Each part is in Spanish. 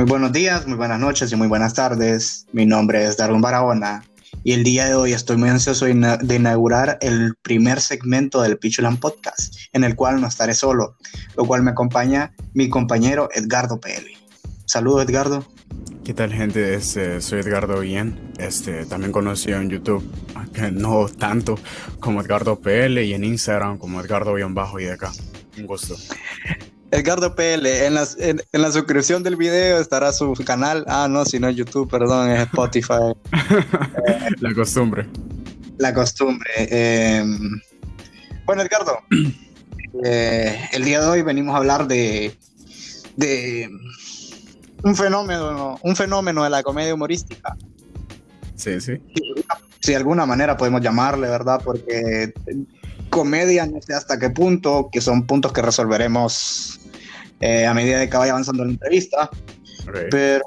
Muy buenos días, muy buenas noches y muy buenas tardes. Mi nombre es Darwin Barahona y el día de hoy estoy muy ansioso de inaugurar el primer segmento del Pichulan Podcast, en el cual no estaré solo, lo cual me acompaña mi compañero Edgardo Peli. Saludos, Edgardo. ¿Qué tal, gente? Este, soy Edgardo Bien, este, también conocido en YouTube, no tanto como Edgardo PL y en Instagram como Edgardo-Bajo y de acá. Un gusto. Edgardo PL, en la, en, la suscripción del video estará su canal. Ah, no, si no es YouTube, perdón, es Spotify. la costumbre. La costumbre. Em, bueno, Edgardo, eh, el día de hoy venimos a hablar de, de un fenómeno, un fenómeno de la comedia humorística. Sí, sí. Si de alguna manera podemos llamarle, ¿verdad? Porque comedia, no sé hasta qué punto, que son puntos que resolveremos eh, a medida de que vaya avanzando la entrevista. Pero,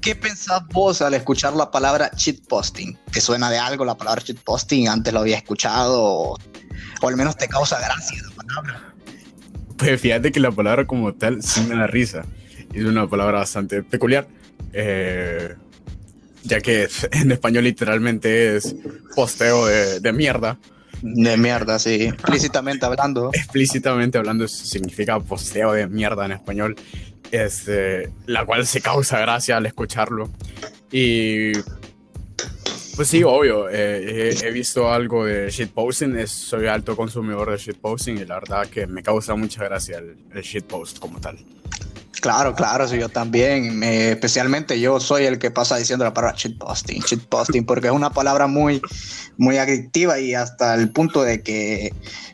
¿qué pensás vos al escuchar la palabra shitposting? ¿Te suena de algo la palabra shitposting? ¿Antes lo había escuchado? O, al menos te causa gracia la palabra. Pues fíjate que la palabra como tal sí me da risa. Es una palabra bastante peculiar. Eh, ya que en español literalmente es posteo de, de mierda. De mierda, sí. Explícitamente hablando. Explícitamente hablando significa posteo de mierda en español. Este, la cual se causa gracia al escucharlo. Y pues sí, obvio. Eh, he, visto algo de shitposting. soy alto consumidor de shitposting y la verdad que me causa mucha gracia el, el shitpost como tal. Claro, claro, sí, yo también. especialmente yo soy el que pasa diciendo la palabra shitposting, shitposting, porque es una palabra muy, muy adictiva y hasta el punto de que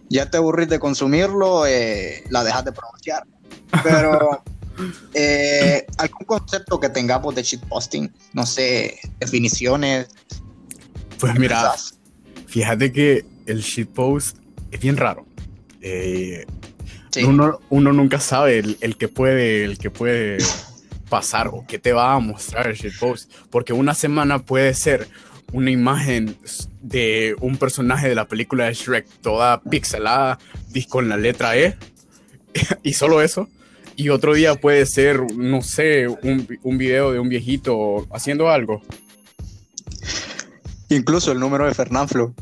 ya te aburrís de consumirlo, eh, la dejas de pronunciar. Pero eh, algún concepto que tengamos de shitposting, no sé, definiciones. Pues mira, fíjate que el shitpost es bien raro. Eh, uno, nunca sabe el, que puede, el que puede pasar o qué te va a mostrar el shitpost. Porque una semana puede ser una imagen de un personaje de la película de Shrek toda pixelada con la letra E y solo eso. Y otro día puede ser, no sé, un, un video de un viejito haciendo algo. Incluso el número de Fernanfloo.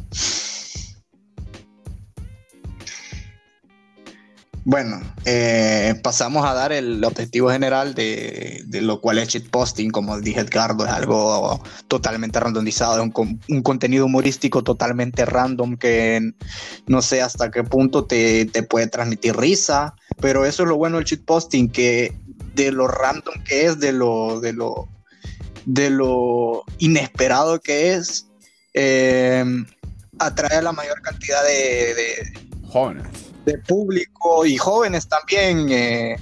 Bueno, eh, pasamos a dar el objetivo general de, lo cual es shitposting, como dije Edgardo, es algo totalmente randomizado, es un, contenido humorístico totalmente random que no sé hasta qué punto te, puede transmitir risa, pero eso es lo bueno del shitposting, que de lo random que es, de lo, de lo, de lo inesperado que es, eh, atrae a la mayor cantidad de, de jóvenes de público y jóvenes también, eh,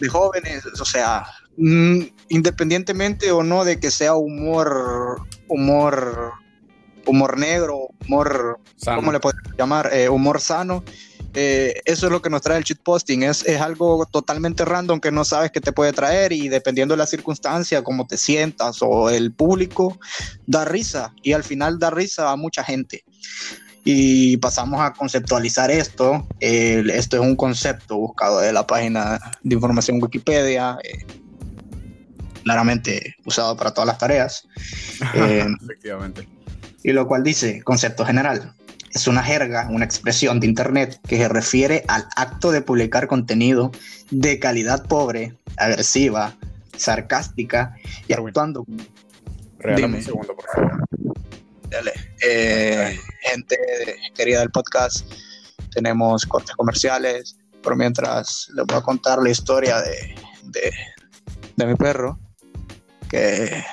de jóvenes, o sea, mm, independientemente o no de que sea humor, humor, humor negro, humor, ¿cómo le podemos llamar? Eh, humor sano. Eh, eso es lo que nos trae el shitposting, es, es algo totalmente random que no sabes qué te puede traer y dependiendo de la circunstancia, cómo te sientas o el público, da risa y al final da risa a mucha gente y pasamos a conceptualizar esto. esto es un concepto buscado de la página de información Wikipedia, eh, claramente usado para todas las tareas. Eh, Efectivamente. Y lo cual dice, concepto general. Es una jerga, una expresión de Internet que se refiere al acto de publicar contenido de calidad pobre, agresiva, sarcástica y actuando. Regálame un segundo, por favor. Eh, gente querida del podcast, tenemos cortes comerciales, pero mientras les voy a contar la historia de, de, mi perro, que,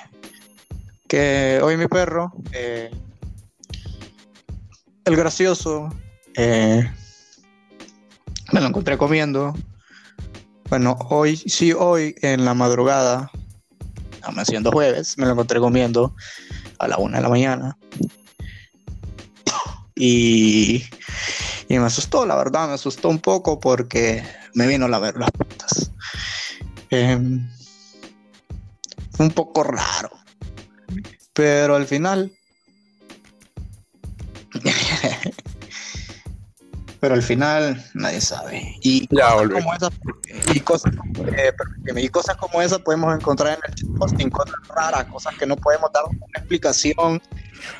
que hoy mi perro, eh, el gracioso, eh, me lo encontré comiendo. Bueno, hoy, sí, hoy en la madrugada, siendo jueves, me lo encontré comiendo a la una de la mañana. Y, me asustó, la verdad, me asustó un poco porque me vino a ver las putas. Em, un poco raro. Pero al final. Pero al final nadie sabe. Y ya como Y cosas, eh, y cosas como esas podemos encontrar en el shitposting, cosas raras, cosas que no podemos dar una explicación,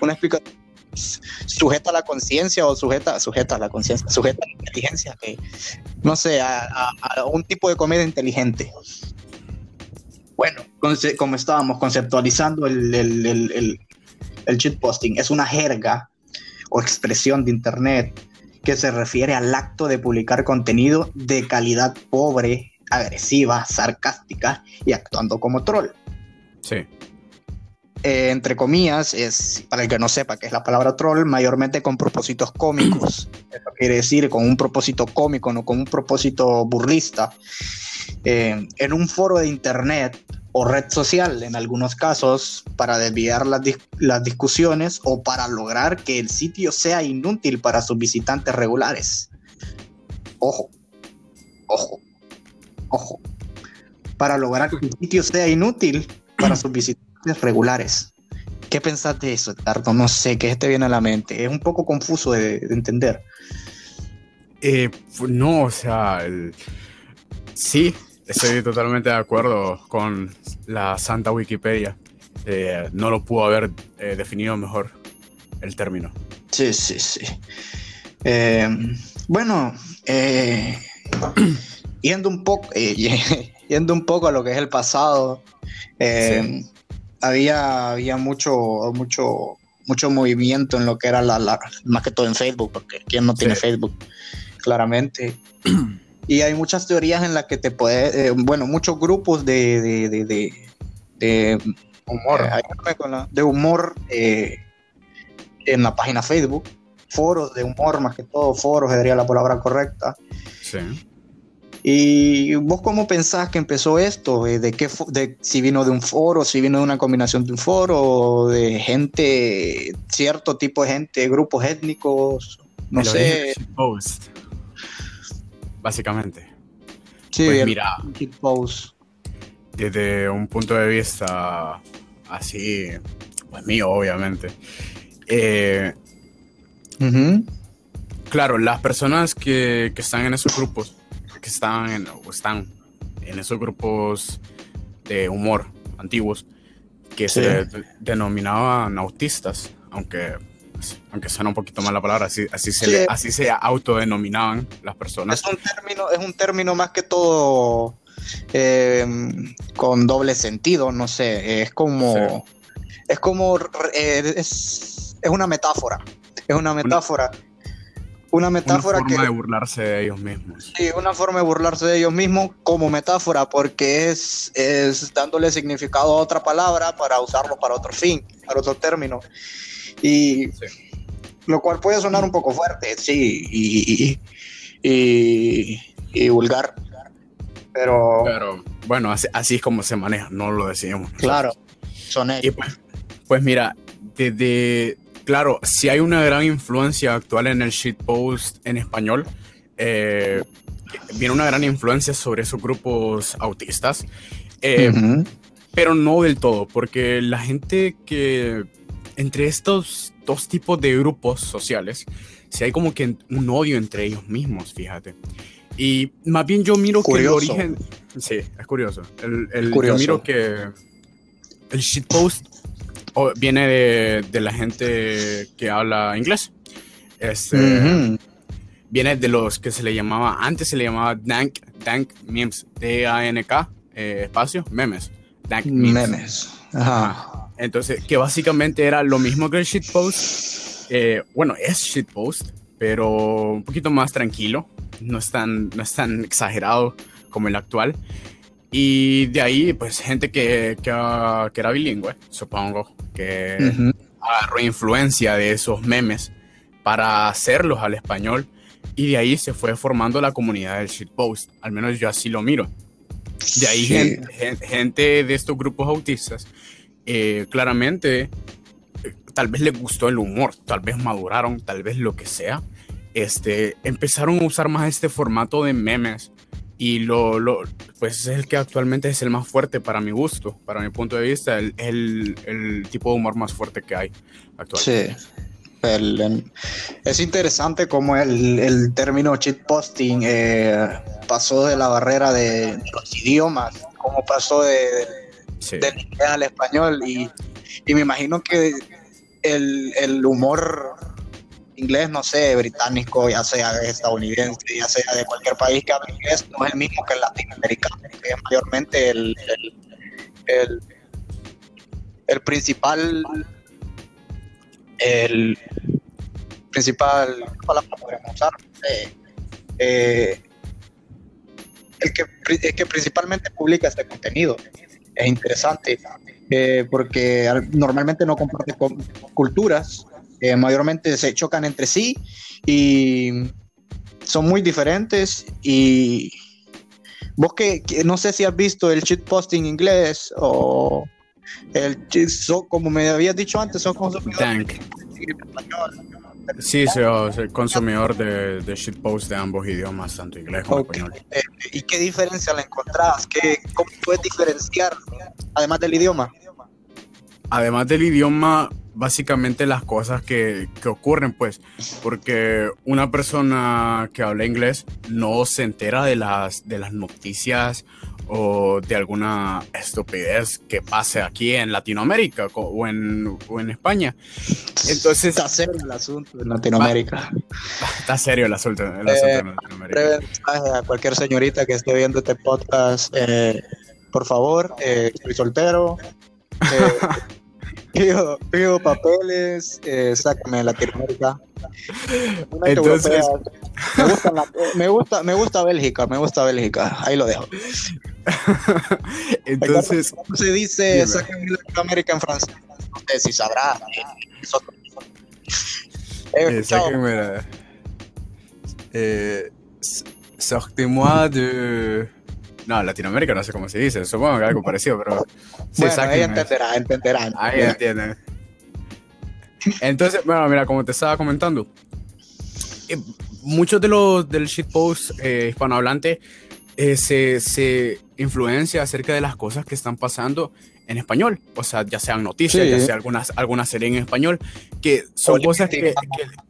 una explicación sujeta a la conciencia o sujeta, sujeta a la conciencia, sujeta a la inteligencia, que no sé, a, un tipo de comedia inteligente. Bueno, como estábamos conceptualizando el, el, el, el shitposting, es una jerga o expresión de Internet que se refiere al acto de publicar contenido de calidad pobre, agresiva, sarcástica y actuando como troll. Sí. Eh, entre comillas, es, para el que no sepa qué es la palabra troll, mayormente con propósitos cómicos. Eso quiere decir con un propósito cómico, no con un propósito burlista. Eh, en un foro de internet o red social, en algunos casos, para desviar las, las discusiones o para lograr que el sitio sea inútil para sus visitantes regulares. Ojo, ojo, ojo. Para lograr que el sitio sea inútil para sus visitantes regulares. ¿Qué pensás de eso, Tarto? No sé, ¿qué te viene a la mente? Es un poco confuso de, entender. Eh, no, o sea, sí, estoy totalmente de acuerdo con la santa Wikipedia. Eh, no lo pudo haber eh, definido mejor el término. Sí, sí, sí. bueno, yendo un poco, yendo un poco a lo que es el pasado, había, había mucho, mucho, mucho movimiento en lo que era la, más que todo en Facebook, porque quién no tiene Facebook, claramente. y hay muchas teorías en las que te puede, eh, bueno, muchos grupos de, de, de, humor, eh, de humor eh, en la página Facebook, foros de humor, más que todo foros, sería la palabra correcta. Sí ¿Y vos cómo pensás que empezó esto? Eh, ¿De qué de, si vino de un foro, si vino de una combinación de un foro, de gente, cierto tipo de gente, grupos étnicos? No sé. Post, básicamente. Sí, pues mira. Post. Desde un punto de vista así, pues mío, obviamente. Eh, claro, las personas que, que están en esos grupos que están en, están en esos grupos de humor antiguos que se denominaban autistas, aunque, aunque suena un poquito mal la palabra, así, así, se, así se autodenominaban las personas. Es un término, es un término más que todo eh, con doble sentido, no sé, es como, es como, eh, es, es, una metáfora, es una metáfora. una metáfora una forma de burlarse de ellos mismos. Sí, una forma de burlarse de ellos mismos como metáfora, porque es, es dándole significado a otra palabra para usarlo para otro fin, para otro término. Y lo cual puede sonar un poco fuerte, sí, y, y, y, vulgar. Pero, pero bueno, así, así, es como se maneja, no lo decimos. Claro, son ellos. Pues, pues, mira, desde claro, si hay una gran influencia actual en el shitpost en español. Eh, viene una gran influencia sobre esos grupos autistas. Eh, pero no del todo, porque la gente que entre estos dos tipos de grupos sociales, si hay como que un odio entre ellos mismos, fíjate. Y más bien yo miro que el origen... Sí, es curioso. El, curioso. Yo miro que el shitpost viene de, la gente que habla inglés. Este, Viene de los que se le llamaba, antes se le llamaba Dank, Dank Memes, D-A-N-K, eh, espacio, memes. Dank Memes. Ajá. Entonces, que básicamente era lo mismo que el shitpost. Eh, bueno, es shitpost, pero un poquito más tranquilo. No es tan, no es tan exagerado como el actual. Y de ahí, pues, gente que, que, era bilingüe, supongo, que agarró influencia de esos memes para hacerlos al español. Y de ahí se fue formando la comunidad del shitpost. Al menos yo así lo miro. De ahí gente, de estos grupos autistas, eh, claramente, eh, tal vez les gustó el humor, tal vez maduraron, tal vez lo que sea. Este, empezaron a usar más este formato de memes y lo, lo, pues es el que actualmente es el más fuerte para mi gusto, para mi punto de vista, el, el, el tipo de humor más fuerte que hay actualmente. Sí. es interesante cómo el, el término shitposting eh, pasó de la barrera de, los idiomas, cómo pasó de, del inglés al español y, y, me imagino que el, el, humor inglés, no sé, británico, ya sea estadounidense, ya sea de cualquier país que hable inglés, no es el mismo que el latinoamericano, que es mayormente el, el, el principal el principal palabra podemos usar eh, eh, el, que, que principalmente publica este contenido. Es interesante eh, porque normalmente no comparte culturas mayormente se chocan entre sí y son muy diferentes y vos que, no sé si has visto el shitposting inglés o el como me habías dicho antes, son consumidores Sí, soy, consumidor de, de shitpost de ambos idiomas, tanto inglés como español. Eh, ¿Y qué diferencia la encontrás? ¿Qué, ¿Cómo puedes diferenciar, además del idioma? Además del idioma, básicamente las cosas que, que, ocurren, pues, porque una persona que habla inglés no se entera de las, de las noticias o de alguna estupidez que pase aquí en Latinoamérica o en, o en España. Entonces, está serio el asunto en Latinoamérica. Está serio el asunto, el asunto en eh, Latinoamérica. a cualquier señorita que esté viendo este podcast, eh, por favor, eh, estoy soltero. pido, pido, papeles, sácame de Latinoamérica. Entonces, me gusta, me gusta, me gusta Bélgica, me gusta Bélgica, ahí lo dejo. Entonces, ¿cómo se dice sáquenme de Latinoamérica en francés? No sé si sabrá. Eh, sáquenme eh, sortez-moi de. No, Latinoamérica no sé cómo se dice, supongo que algo parecido, pero. Sí, bueno, ahí entenderá, entenderán. Ahí entienden. Entonces, bueno, mira, como te estaba comentando, eh, muchos de los del shitpost eh, hispanohablante eh, se, se, influencia acerca de las cosas que están pasando en español, o sea, ya sean noticias, ya sea algunas, alguna serie en español, que son cosas que,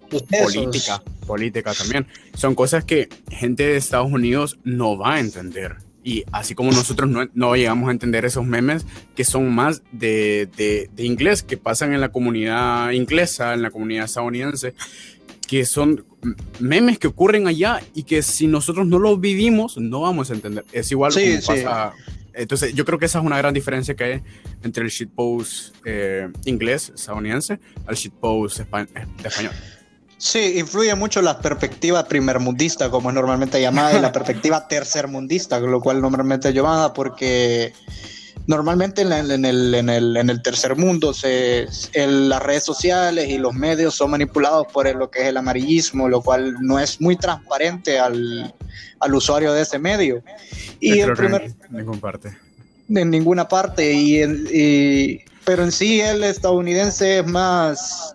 política, política también, son cosas que gente de Estados Unidos no va a entender. Y así como nosotros no, no llegamos a entender esos memes que son más de, de, de, inglés, que pasan en la comunidad inglesa, en la comunidad estadounidense, que son memes que ocurren allá y que si nosotros no los vivimos, no vamos a entender. Es igual como pasa. Entonces, yo creo que esa es una gran diferencia que hay entre el shitpost eh, inglés estadounidense al shitpost de español. Sí, influye mucho la perspectiva primermundista, como es normalmente llamada, y la perspectiva tercermundista, lo cual normalmente es llamada porque normalmente en, el, en, el, en el, tercer mundo se, las redes sociales y los medios son manipulados por lo que es el amarillismo, lo cual no es muy transparente al, al usuario de ese medio. Y el primer, en ninguna parte. En ninguna parte, y, y, pero en sí el estadounidense es más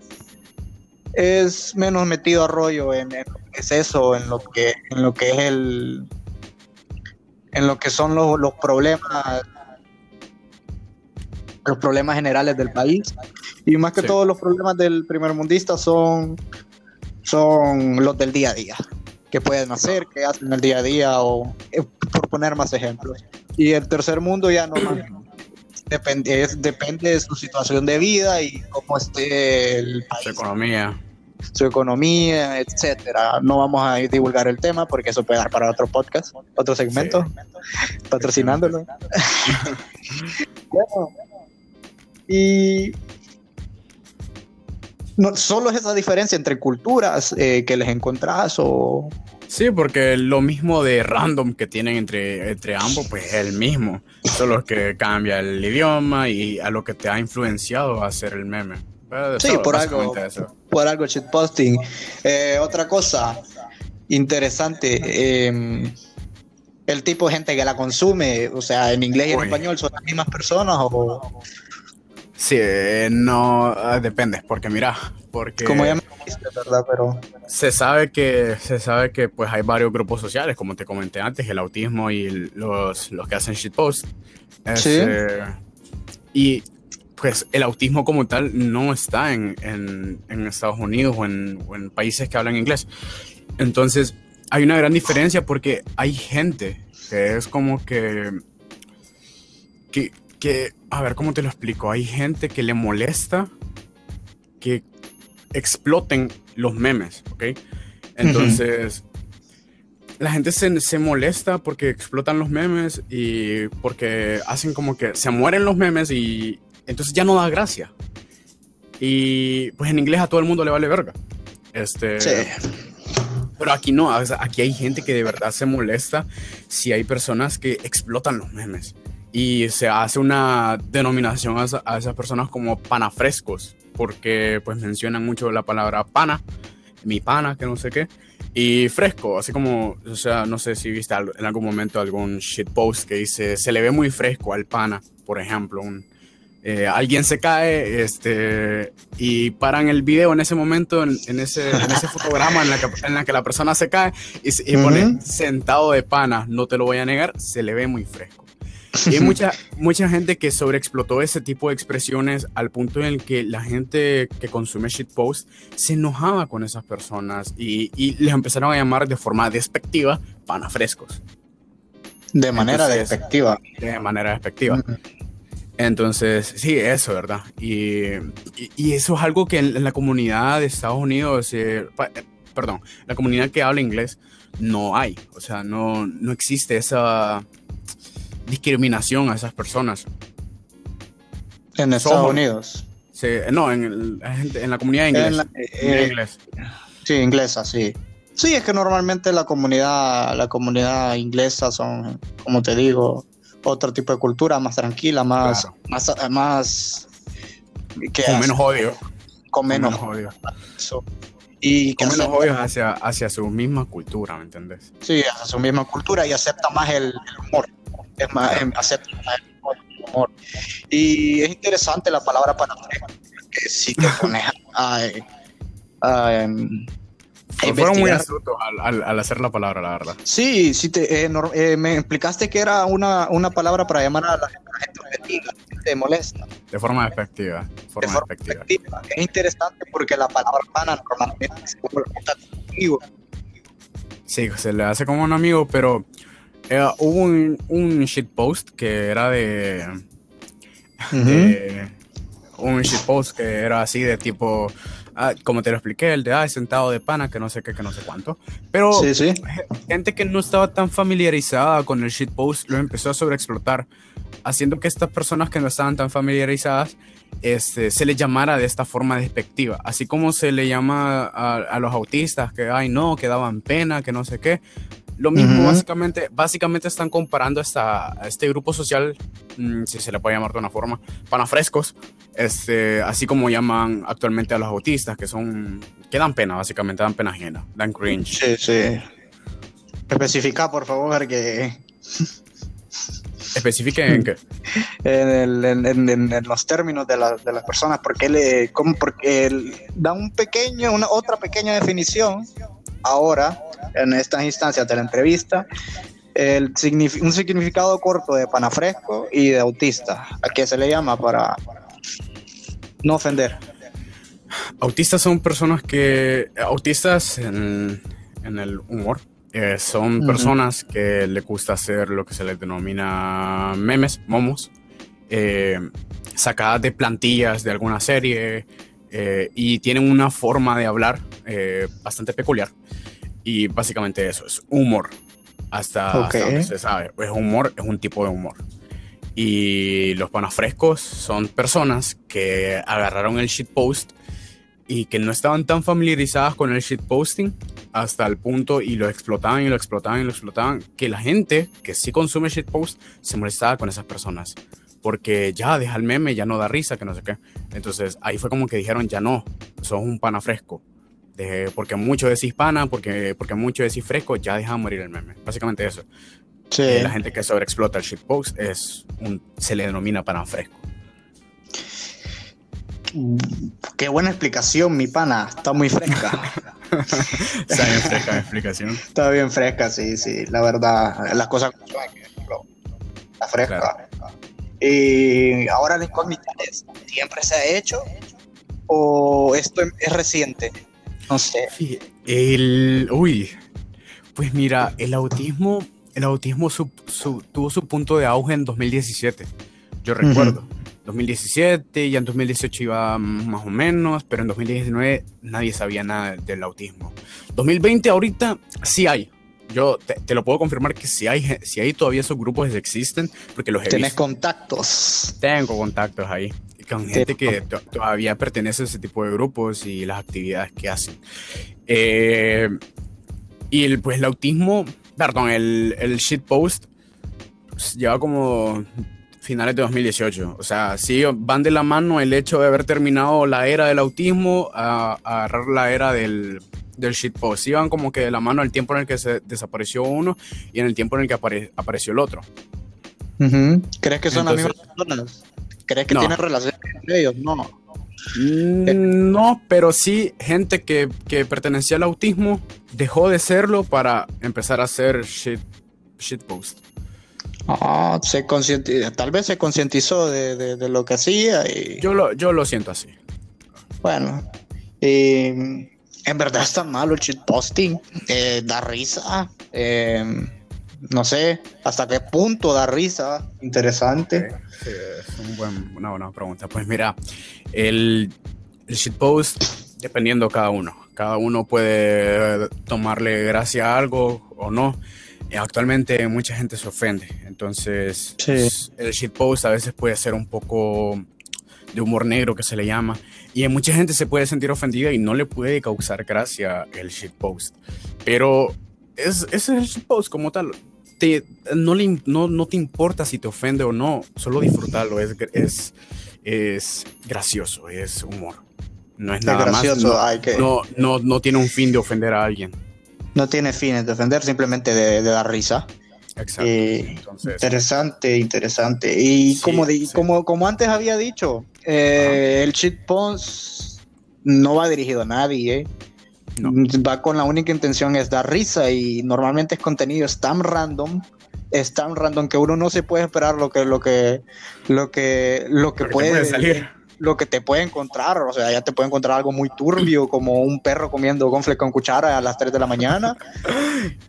es menos metido a rollo en, es eso, en lo que, en lo que es el, en lo que son los, los problemas, los problemas generales del país. Y más que todos los problemas del primer mundista son, son los del día a día. Que pueden hacer, que hacen el día a día, o eh, por poner más ejemplos. Y el tercer mundo ya no depende, depende de su situación de vida y cómo esté el país. Su economía su economía, etcétera. No vamos a divulgar el tema porque eso puede dar para otro podcast, otro segmento, patrocinándolo. bueno, y no, solo es esa diferencia entre culturas eh, que les encontrás o... Sí, porque lo mismo de random que tienen entre, entre ambos, pues es el mismo. Solo que cambia el idioma y a lo que te ha influenciado a hacer el meme. sí, por algo, por algo shitposting. Eh, otra cosa interesante, em, el tipo de gente que la consume, o sea, en inglés y en español, ¿son las mismas personas o...? Sí, eh, no, ah, depende, porque mira, porque... Como ya me dijiste, ¿verdad? Pero... Se sabe que, se sabe que pues hay varios grupos sociales, como te comenté antes, el autismo y los, los que hacen shitpost. Sí. y pues el autismo como tal no está en, en, Estados Unidos o en, países que hablan inglés. Entonces, hay una gran diferencia porque hay gente que es como que, que, que, a ver, ¿cómo te lo explico? Hay gente que le molesta que exploten los memes, ¿ok? Entonces, la gente se, se, molesta porque explotan los memes y porque hacen como que se mueren los memes y entonces ya no da gracia. Y pues en inglés a todo el mundo le vale verga. Este, sí. Pero aquí no, aquí hay gente que de verdad se molesta si hay personas que explotan los memes. Y se hace una denominación a, a esas personas como panafrescos, porque pues mencionan mucho la palabra pana, mi pana, que no sé qué. Y fresco, así como, o sea, no sé si viste en algún momento algún shitpost que dice, se le ve muy fresco al pana, por ejemplo, un, eh, alguien se cae este, y paran el video en ese momento, en, ese, en ese, fotograma en la, que, en la, que, la persona se cae y, pone sentado de pana, no te lo voy a negar, se le ve muy fresco. Y hay mucha, mucha gente que sobreexplotó ese tipo de expresiones al punto en el que la gente que consume shitpost se enojaba con esas personas y, y les empezaron a llamar de forma despectiva panafrescos. De manera despectiva. De manera despectiva. Entonces, sí, eso, ¿verdad? Y, y, eso es algo que en, la comunidad de Estados Unidos, eh, perdón, la comunidad que habla inglés, no hay. O sea, no, no existe esa discriminación a esas personas. En Estados Unidos. Sí, no, en, en, la comunidad inglés, eh, inglés. Sí, inglesa, sí. Sí, es que normalmente la comunidad, la comunidad inglesa son, como te digo, otro tipo de cultura más tranquila, más, más, más con menos odio. Con menos, odio. Y con menos odio hacia, hacia su misma cultura, ¿me entiendes? Sí, hacia su misma cultura y acepta más el humor es más, em, acepta el humor. Y es interesante la palabra para que si te pones a, fueron muy astutos al, al, hacer la palabra, la verdad. Sí, sí te, eh, eh, me explicaste que era una, una, palabra para llamar a la gente, a te molesta. De forma. Forma de forma despectiva. Es interesante porque la palabra pana normalmente se como amigo. Sí, se le hace como un amigo, pero eh, hubo un, un shitpost que era de, un shitpost que era así de tipo, ah, como te lo expliqué, el de ah, sentado de pana, que no sé qué, que no sé cuánto. Pero gente que no estaba tan familiarizada con el shitpost lo empezó a sobreexplotar, haciendo que estas personas que no estaban tan familiarizadas este, se les llamara de esta forma despectiva. Así como se le llama a, a los autistas que, ay, no, que daban pena, que no sé qué. Lo mismo, básicamente, básicamente están comparando esta, a este grupo social, mm, si se le puede llamar de una forma, panafrescos, este, así como llaman actualmente a los autistas, que son, que dan pena, básicamente, dan pena ajena, dan cringe. Sí, sí. Especifica, por favor, que... ¿Especifique en qué? En, los términos de, la, de, las personas, porque, le, como porque da un pequeño, una otra pequeña definición ahora, en estas instancias de la entrevista, el un significado corto de panafresco y de autista. ¿A qué se le llama para no ofender? Autistas son personas que, autistas en, el humor, eh, son personas que le gusta hacer lo que se les denomina memes, momos, eh, sacadas de plantillas de alguna serie eh, y tienen una forma de hablar bastante peculiar. Y básicamente eso, es humor. Hasta, donde se sabe. Es humor, es un tipo de humor. Y los panafrescos son personas que agarraron el shitpost y que no estaban tan familiarizadas con el shitposting hasta el punto y lo explotaban y lo explotaban y lo explotaban que la gente que sí consume shitpost se molestaba con esas personas porque ya deja el meme, ya no da risa, que no sé qué. Entonces ahí fue como que dijeron, ya no, sos un panafresco porque mucho decís hispana, porque, porque mucho decís fresco, ya deja morir el meme. Básicamente eso. Sí. Eh, la gente que sobreexplota el shitpost es un, se le denomina pana fresco. Qué buena explicación, mi pana. Está muy fresca. Está bien fresca la explicación. Está bien fresca, sí, sí. La verdad, las cosas Está fresca. Y ahora la incógnita es, ¿siempre se ha hecho o esto es reciente? No sé. El. Uy. Pues mira, el autismo, el autismo tuvo su punto de auge en 2017. Yo recuerdo. 2017, ya en 2018 iba más o menos, pero en 2019 nadie sabía nada del autismo. 2020 ahorita sí hay. Yo te, lo puedo confirmar que si hay, si hay todavía esos grupos existen, porque los he ¿Tienes contactos? Tengo contactos ahí, con gente que todavía pertenece a ese tipo de grupos y las actividades que hacen. Eh, y el, pues el autismo, perdón, el, el shitpost pues, lleva como finales de 2018. O sea, sí van de la mano el hecho de haber terminado la era del autismo a, agarrar la era del, del shitpost. Sí van como que de la mano el tiempo en el que se desapareció uno y en el tiempo en el que apareció el otro. ¿Crees que son las mismas personas? ¿Crees que tienen relación con ellos? No. Mm, no, pero sí gente que, que, pertenecía al autismo dejó de serlo para empezar a hacer shit, shitpost. Ah, se tal vez se concientizó de, lo que hacía y... Yo lo, yo lo siento así. Bueno, en verdad está malo el shitposting, eh, da risa, em, no sé hasta qué punto da risa, interesante. Sí, es una buena pregunta. Pues mira, el, el shitpost, dependiendo cada uno, cada uno puede tomarle gracia a algo o no. Eh, actualmente mucha gente se ofende, entonces pues, el shitpost a veces puede ser un poco de humor negro que se le llama y mucha gente se puede sentir ofendida y no le puede causar gracia el shitpost, pero es, ese es el shitpost como tal. Te, no, le, no, no, te importa si te ofende o no, solo disfrutarlo, es, es, es gracioso, es humor. No es, nada más. no, no, no tiene un fin de ofender a alguien no tiene fines de ofender, simplemente de, dar risa. Exacto. Eh, interesante, interesante. Y como, como, como antes había dicho, eh, el shitpost no va dirigido a nadie. ¿eh? Va con la única intención es dar risa y normalmente es contenido es tan random, es tan random que uno no se puede esperar lo que lo que lo que lo que, puede salir lo que te puede encontrar, o sea, ya te puede encontrar algo muy turbio, como un perro comiendo gonfle con cuchara a las 3 de la mañana,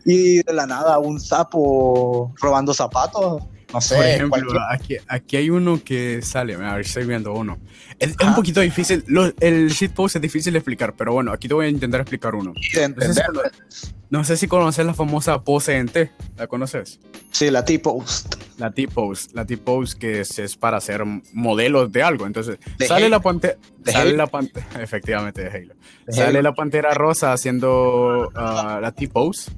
y de la nada un sapo robando zapatos. No sé. Por ejemplo, aquí, aquí, hay uno que sale, a ver, estoy viendo uno. Es, un poquito difícil, el shitpost es difícil de explicar, pero bueno, aquí te voy a intentar explicar uno. No sé, si, conoces la famosa pose en T, ¿la conoces? Sí, la T-post. La T-post, la T-post que es, para hacer modelos de algo. Entonces, sale la pantera, sale la pantera, efectivamente de Halo. sale la pantera rosa haciendo ah, la T-post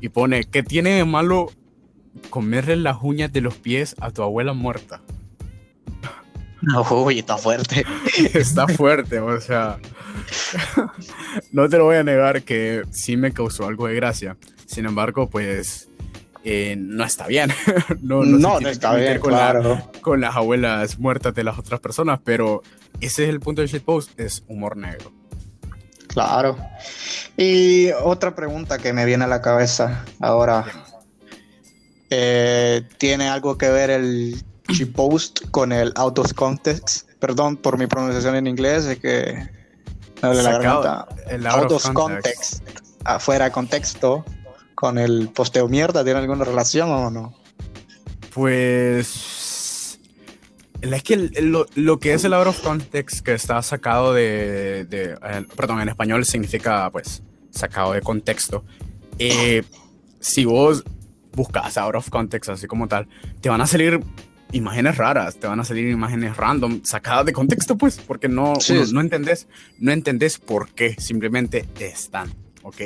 y pone, ¿qué tiene de malo comerle las uñas de los pies a tu abuela muerta. Uy, está fuerte. está fuerte, o sea. no te lo voy a negar que sí me causó algo de gracia. Sin embargo, pues eh, no está bien. no, no, está bien, con, claro. con las abuelas muertas de las otras personas, pero ese es el punto del shitpost, es humor negro. Claro. Y otra pregunta que me viene a la cabeza ahora. Eh, tiene algo que ver el post con el out of context. Perdón por mi pronunciación en inglés, es que la El out, of context. Afuera de contexto con el posteo mierda, ¿tiene alguna relación o no? Pues es que lo, que es el out of context que está sacado de, eh, perdón, en español significa pues sacado de contexto. Eh, si vos buscas out of context, así como tal, te van a salir imágenes raras, te van a salir imágenes random, sacadas de contexto, pues, porque no, no entendés, no entendés por qué, simplemente están, ¿ok?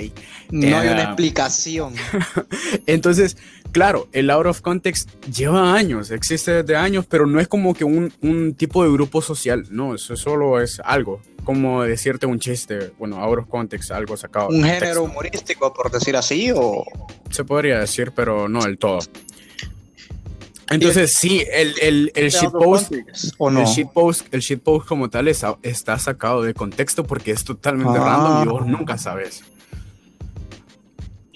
No hay una eh, explicación. Entonces, claro, el out of context lleva años, existe desde años, pero no es como que un, un tipo de grupo social, no, eso solo es algo, como decirte un chiste, bueno, out of context, algo sacado. ¿Un género humorístico, por decir así, o...? Se podría decir, pero no del todo. Entonces, sí, el, el, el shitpost, ¿o no? el shitpost, el shitpost como tal está sacado de contexto porque es totalmente random y vos ah. nunca sabes.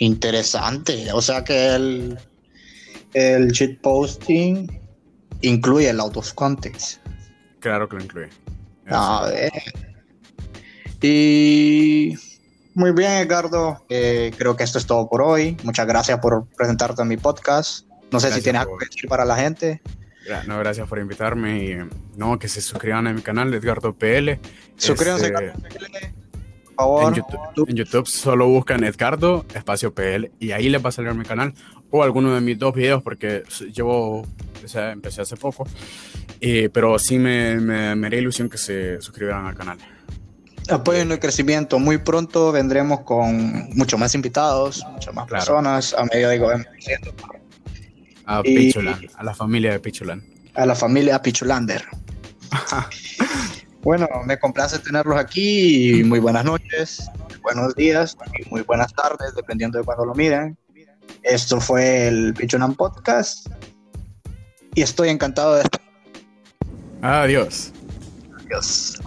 Interesante. O sea que el, el shitposting incluye el out of context. Claro que lo incluye. A ver. Y Muy bien, Edgardo. Eh, creo que esto es todo por hoy. Muchas gracias por presentarte en mi podcast. No sé si tienes algo que decir para la gente. No, gracias por invitarme y no, que se suscriban a mi canal Edgardo PL. Suscríbanse este, por favor. En YouTube, en YouTube, solo buscan Edgardo, espacio PL, y ahí les va a salir mi canal o alguno de mis dos videos porque llevo, empecé hace poco, eh, pero sí me, me, me haría ilusión que se suscribieran al canal. Apoyen el crecimiento. Muy pronto vendremos con mucho más invitados, muchas más personas a medio de A Pichulan, a la familia de Pichulan. A la familia Pichulander. bueno, me complace tenerlos aquí y muy buenas noches, buenos días y muy buenas tardes, dependiendo de cuando lo miren. Esto fue el Pichulan Podcast y estoy encantado de estar. Adiós. Adiós.